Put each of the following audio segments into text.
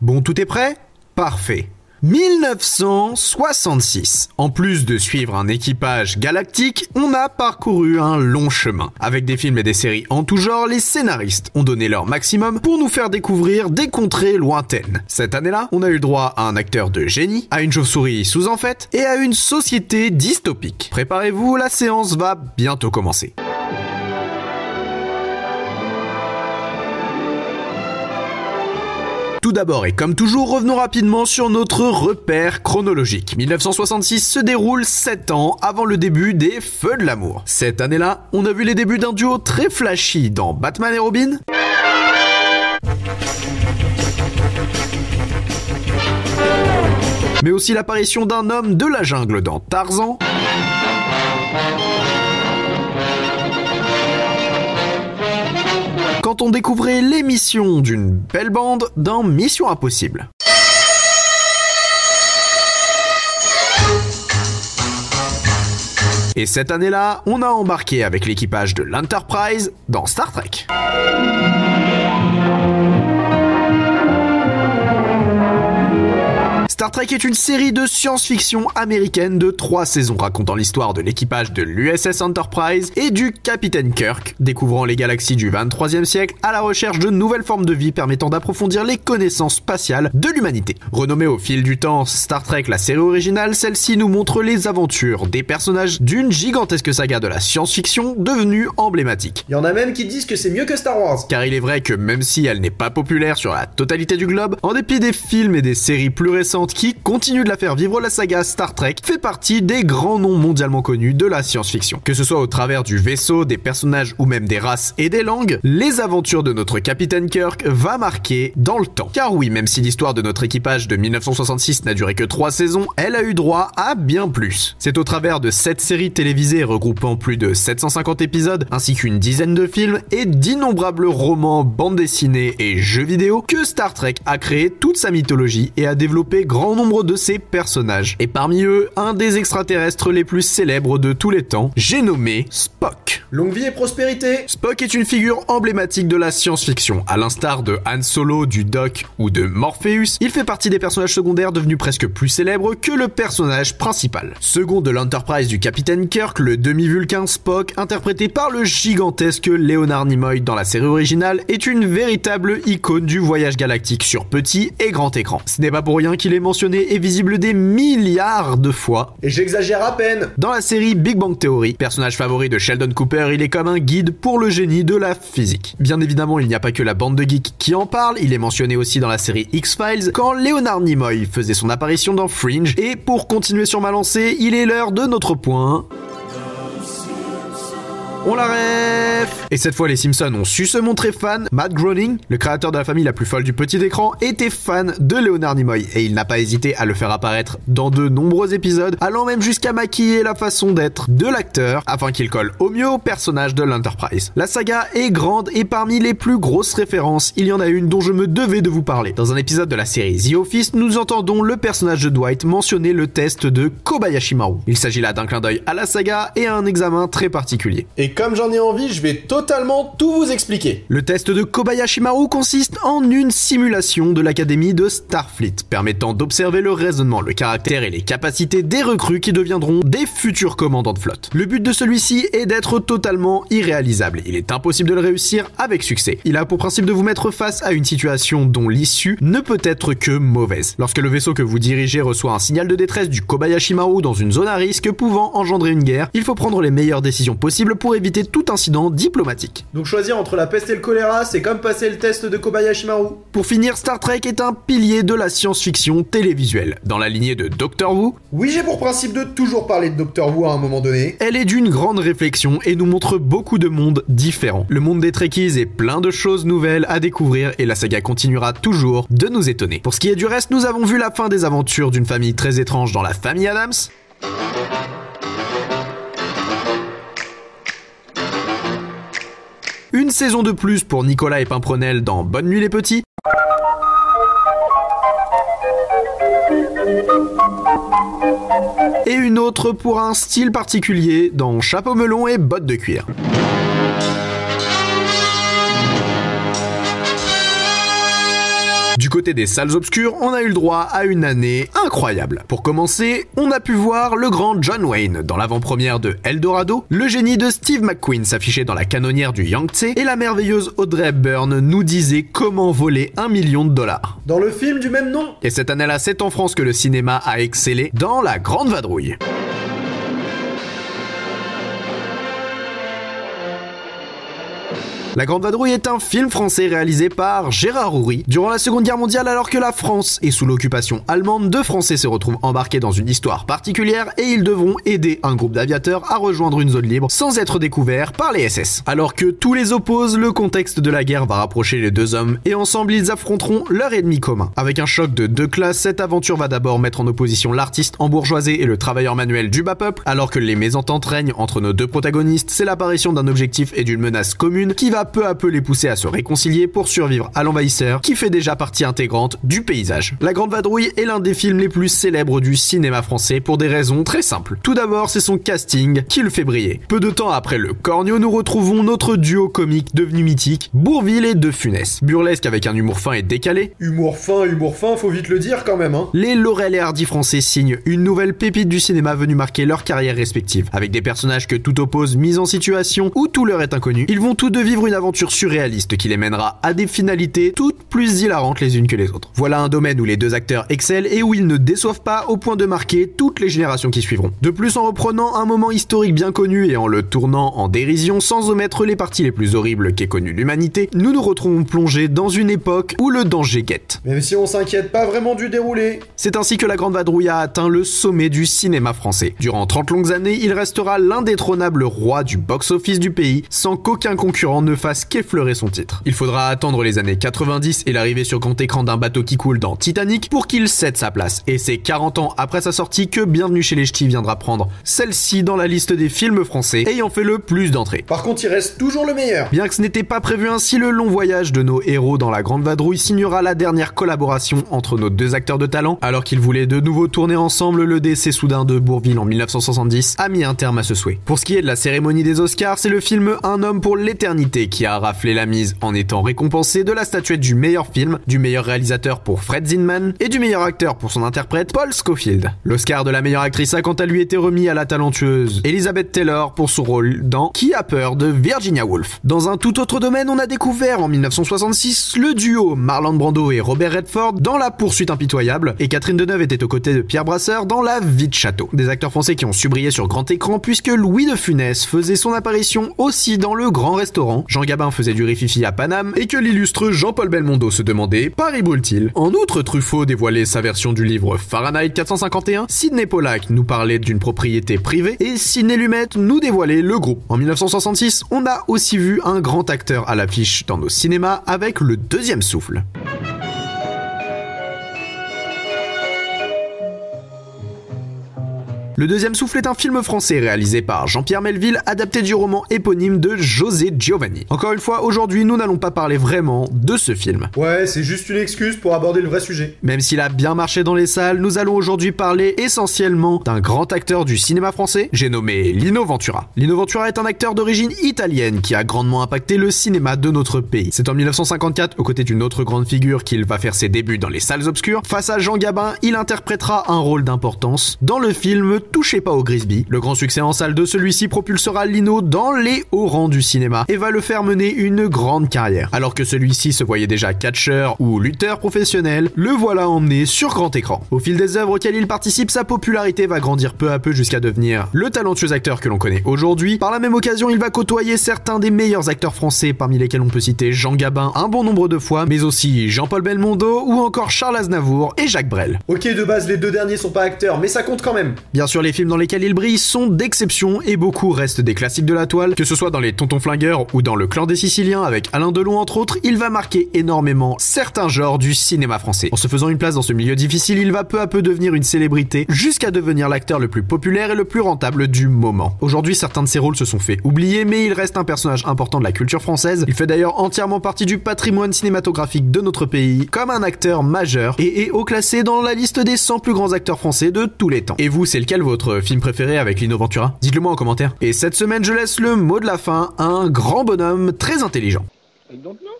Bon, tout est prêt? Parfait. 1966. En plus de suivre un équipage galactique, on a parcouru un long chemin. Avec des films et des séries en tout genre, les scénaristes ont donné leur maximum pour nous faire découvrir des contrées lointaines. Cette année-là, on a eu droit à un acteur de génie, à une chauve-souris sous en fait et à une société dystopique. Préparez-vous, la séance va bientôt commencer. Tout d'abord et comme toujours, revenons rapidement sur notre repère chronologique. 1966 se déroule 7 ans avant le début des Feux de l'amour. Cette année-là, on a vu les débuts d'un duo très flashy dans Batman et Robin. Mais aussi l'apparition d'un homme de la jungle dans Tarzan. On découvrait l'émission d'une belle bande dans Mission Impossible. Et cette année-là, on a embarqué avec l'équipage de l'Enterprise dans Star Trek. Trek est une série de science-fiction américaine de trois saisons racontant l'histoire de l'équipage de l'USS Enterprise et du capitaine Kirk, découvrant les galaxies du 23e siècle à la recherche de nouvelles formes de vie permettant d'approfondir les connaissances spatiales de l'humanité. Renommée au fil du temps Star Trek la série originale, celle-ci nous montre les aventures des personnages d'une gigantesque saga de la science-fiction devenue emblématique. Il y en a même qui disent que c'est mieux que Star Wars. Car il est vrai que même si elle n'est pas populaire sur la totalité du globe, en dépit des films et des séries plus récentes qui continue de la faire vivre, la saga Star Trek fait partie des grands noms mondialement connus de la science-fiction. Que ce soit au travers du vaisseau, des personnages ou même des races et des langues, les aventures de notre capitaine Kirk va marquer dans le temps. Car oui, même si l'histoire de notre équipage de 1966 n'a duré que 3 saisons, elle a eu droit à bien plus. C'est au travers de 7 séries télévisées regroupant plus de 750 épisodes, ainsi qu'une dizaine de films et d'innombrables romans, bandes dessinées et jeux vidéo que Star Trek a créé toute sa mythologie et a développé grand nombre de ses personnages. Et parmi eux, un des extraterrestres les plus célèbres de tous les temps, j'ai nommé Spock. Longue vie et prospérité Spock est une figure emblématique de la science-fiction. À l'instar de Han Solo, du Doc ou de Morpheus, il fait partie des personnages secondaires devenus presque plus célèbres que le personnage principal. Second de l'Enterprise du capitaine Kirk, le demi-vulcain Spock, interprété par le gigantesque Leonard Nimoy dans la série originale, est une véritable icône du voyage galactique sur petit et grand écran. Ce n'est pas pour rien qu'il est mentionné et visible des milliards de fois. Et j'exagère à peine Dans la série Big Bang Theory, personnage favori de Sheldon Cooper, il est comme un guide pour le génie de la physique. Bien évidemment, il n'y a pas que la bande de geeks qui en parle, il est mentionné aussi dans la série X-Files quand Leonard Nimoy faisait son apparition dans Fringe. Et pour continuer sur ma lancée, il est l'heure de notre point. On la ref Et cette fois, les Simpsons ont su se montrer fans. Matt Groening, le créateur de la famille la plus folle du petit écran, était fan de Leonard Nimoy et il n'a pas hésité à le faire apparaître dans de nombreux épisodes, allant même jusqu'à maquiller la façon d'être de l'acteur afin qu'il colle au mieux au personnage de l'Enterprise. La saga est grande et parmi les plus grosses références, il y en a une dont je me devais de vous parler. Dans un épisode de la série The Office, nous entendons le personnage de Dwight mentionner le test de Kobayashi Maru. Il s'agit là d'un clin d'œil à la saga et à un examen très particulier. Comme j'en ai envie, je vais totalement tout vous expliquer. Le test de Kobayashi Maru consiste en une simulation de l'académie de Starfleet, permettant d'observer le raisonnement, le caractère et les capacités des recrues qui deviendront des futurs commandants de flotte. Le but de celui-ci est d'être totalement irréalisable. Il est impossible de le réussir avec succès. Il a pour principe de vous mettre face à une situation dont l'issue ne peut être que mauvaise. Lorsque le vaisseau que vous dirigez reçoit un signal de détresse du Kobayashi Maru dans une zone à risque pouvant engendrer une guerre, il faut prendre les meilleures décisions possibles pour éviter éviter tout incident diplomatique. Donc choisir entre la peste et le choléra, c'est comme passer le test de Kobayashi Maru. Pour finir, Star Trek est un pilier de la science-fiction télévisuelle. Dans la lignée de Doctor Who, Oui, j'ai pour principe de toujours parler de Doctor Who à un moment donné. elle est d'une grande réflexion et nous montre beaucoup de mondes différents. Le monde des Trekkies est plein de choses nouvelles à découvrir et la saga continuera toujours de nous étonner. Pour ce qui est du reste, nous avons vu la fin des aventures d'une famille très étrange dans la famille Adams. Une saison de plus pour Nicolas et Pimprenel dans Bonne nuit les petits. Et une autre pour un style particulier dans Chapeau melon et bottes de cuir. Côté des salles obscures, on a eu le droit à une année incroyable. Pour commencer, on a pu voir le grand John Wayne dans l'avant-première de Eldorado, le génie de Steve McQueen s'affichait dans la canonnière du Yangtze et la merveilleuse Audrey Hepburn nous disait comment voler un million de dollars. Dans le film du même nom Et cette année-là, c'est en France que le cinéma a excellé dans La Grande Vadrouille. La Grande Vadrouille est un film français réalisé par Gérard Houry. Durant la Seconde Guerre mondiale, alors que la France est sous l'occupation allemande, deux Français se retrouvent embarqués dans une histoire particulière et ils devront aider un groupe d'aviateurs à rejoindre une zone libre sans être découverts par les SS. Alors que tous les opposent, le contexte de la guerre va rapprocher les deux hommes et ensemble ils affronteront leur ennemi commun. Avec un choc de deux classes, cette aventure va d'abord mettre en opposition l'artiste embourgeoisé et le travailleur manuel du bas peuple, alors que les mésententes règnent entre nos deux protagonistes, c'est l'apparition d'un objectif et d'une menace commune qui va peu à peu les pousser à se réconcilier pour survivre à l'envahisseur qui fait déjà partie intégrante du paysage. La Grande Vadrouille est l'un des films les plus célèbres du cinéma français pour des raisons très simples. Tout d'abord, c'est son casting qui le fait briller. Peu de temps après le Cornio, nous retrouvons notre duo comique devenu mythique, Bourville et De Funès. Burlesque avec un humour fin et décalé, Humour fin, humour fin, faut vite le dire quand même, hein. les Laurel et Hardy français signent une nouvelle pépite du cinéma venue marquer leur carrière respective. Avec des personnages que tout oppose mise en situation où tout leur est inconnu, ils vont tous deux vivre une aventure surréaliste qui les mènera à des finalités toutes plus hilarantes les unes que les autres. Voilà un domaine où les deux acteurs excellent et où ils ne déçoivent pas au point de marquer toutes les générations qui suivront. De plus, en reprenant un moment historique bien connu et en le tournant en dérision sans omettre les parties les plus horribles qu'ait connues l'humanité, nous nous retrouvons plongés dans une époque où le danger guette. Même si on s'inquiète pas vraiment du déroulé. C'est ainsi que la Grande Vadrouille a atteint le sommet du cinéma français. Durant 30 longues années, il restera l'indétrônable roi du box-office du pays, sans qu'aucun concurrent ne fasse qu'effleurer son titre. Il faudra attendre les années 90 et l'arrivée sur grand écran d'un bateau qui coule dans Titanic pour qu'il cède sa place. Et c'est 40 ans après sa sortie que Bienvenue chez les Ch'tis viendra prendre celle-ci dans la liste des films français ayant fait le plus d'entrées. Par contre, il reste toujours le meilleur. Bien que ce n'était pas prévu ainsi, le long voyage de nos héros dans la Grande Vadrouille signera la dernière collaboration entre nos deux acteurs de talent, alors qu'ils voulaient de nouveau tourner ensemble, le décès soudain de Bourville en 1970 a mis un terme à ce souhait. Pour ce qui est de la cérémonie des Oscars, c'est le film Un homme pour l'éternité qui a raflé la mise en étant récompensé de la statuette du meilleur film, du meilleur réalisateur pour Fred Zinman et du meilleur acteur pour son interprète Paul Scofield. L'Oscar de la meilleure actrice a quant à lui été remis à la talentueuse Elizabeth Taylor pour son rôle dans Qui a peur de Virginia Woolf. Dans un tout autre domaine, on a découvert en 1966 le duo Marlon Brando et Robert Redford dans La poursuite impitoyable et Catherine Deneuve était aux côtés de Pierre Brasseur dans La vie de château. Des acteurs français qui ont su briller sur grand écran puisque Louis de Funès faisait son apparition aussi dans Le Grand Restaurant, Gabin faisait du rififi à Paname et que l'illustre Jean-Paul Belmondo se demandait Paris brûle-t-il En outre, Truffaut dévoilait sa version du livre Fahrenheit 451, Sidney Pollack nous parlait d'une propriété privée et Sidney Lumet nous dévoilait le groupe. En 1966, on a aussi vu un grand acteur à l'affiche dans nos cinémas avec le deuxième souffle. Le deuxième souffle est un film français réalisé par Jean-Pierre Melville, adapté du roman éponyme de José Giovanni. Encore une fois, aujourd'hui, nous n'allons pas parler vraiment de ce film. Ouais, c'est juste une excuse pour aborder le vrai sujet. Même s'il a bien marché dans les salles, nous allons aujourd'hui parler essentiellement d'un grand acteur du cinéma français, j'ai nommé Lino Ventura. Lino Ventura est un acteur d'origine italienne qui a grandement impacté le cinéma de notre pays. C'est en 1954, aux côtés d'une autre grande figure, qu'il va faire ses débuts dans les salles obscures. Face à Jean Gabin, il interprétera un rôle d'importance dans le film touchez pas au Grisby. Le grand succès en salle de celui-ci propulsera Lino dans les hauts rangs du cinéma et va le faire mener une grande carrière. Alors que celui-ci se voyait déjà catcheur ou lutteur professionnel, le voilà emmené sur grand écran. Au fil des œuvres auxquelles il participe, sa popularité va grandir peu à peu jusqu'à devenir le talentueux acteur que l'on connaît aujourd'hui. Par la même occasion, il va côtoyer certains des meilleurs acteurs français, parmi lesquels on peut citer Jean Gabin un bon nombre de fois, mais aussi Jean-Paul Belmondo ou encore Charles Aznavour et Jacques Brel. Ok, de base, les deux derniers sont pas acteurs, mais ça compte quand même. Bien sûr, les films dans lesquels il brille sont d'exception et beaucoup restent des classiques de la toile, que ce soit dans les Tontons Flingueurs ou dans Le Clan des Siciliens avec Alain Delon entre autres, il va marquer énormément certains genres du cinéma français. En se faisant une place dans ce milieu difficile, il va peu à peu devenir une célébrité jusqu'à devenir l'acteur le plus populaire et le plus rentable du moment. Aujourd'hui, certains de ses rôles se sont fait oublier, mais il reste un personnage important de la culture française. Il fait d'ailleurs entièrement partie du patrimoine cinématographique de notre pays comme un acteur majeur et est haut classé dans la liste des 100 plus grands acteurs français de tous les temps. Et vous, c'est lequel votre film préféré avec Lino Ventura? Dites-le moi en commentaire. Et cette semaine, je laisse le mot de la fin à un grand bonhomme très intelligent. I don't know.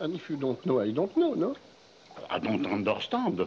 And if you don't know, I don't know, no? I don't understand.